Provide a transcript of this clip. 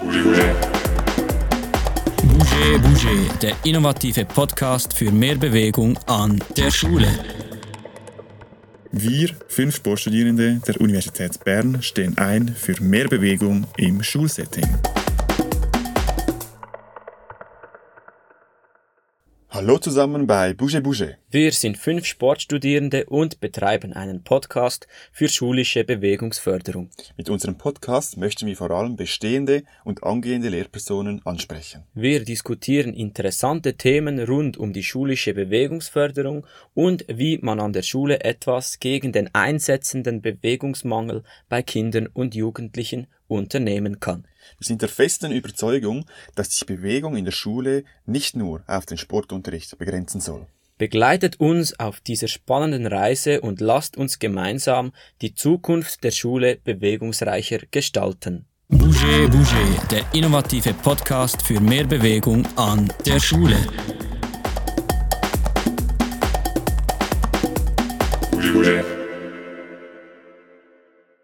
Bouger Bouger, der innovative Podcast für mehr Bewegung an der Schule. Wir, fünf Sportstudierende der Universität Bern, stehen ein für mehr Bewegung im Schulsetting. Hallo zusammen bei Bouge Bouge. Wir sind fünf Sportstudierende und betreiben einen Podcast für schulische Bewegungsförderung. Mit unserem Podcast möchten wir vor allem bestehende und angehende Lehrpersonen ansprechen. Wir diskutieren interessante Themen rund um die schulische Bewegungsförderung und wie man an der Schule etwas gegen den einsetzenden Bewegungsmangel bei Kindern und Jugendlichen unternehmen kann. Wir sind der festen Überzeugung, dass sich Bewegung in der Schule nicht nur auf den Sportunterricht begrenzen soll. Begleitet uns auf dieser spannenden Reise und lasst uns gemeinsam die Zukunft der Schule bewegungsreicher gestalten. Bouger Bouger, der innovative Podcast für mehr Bewegung an der Schule. Bouger, Bouger.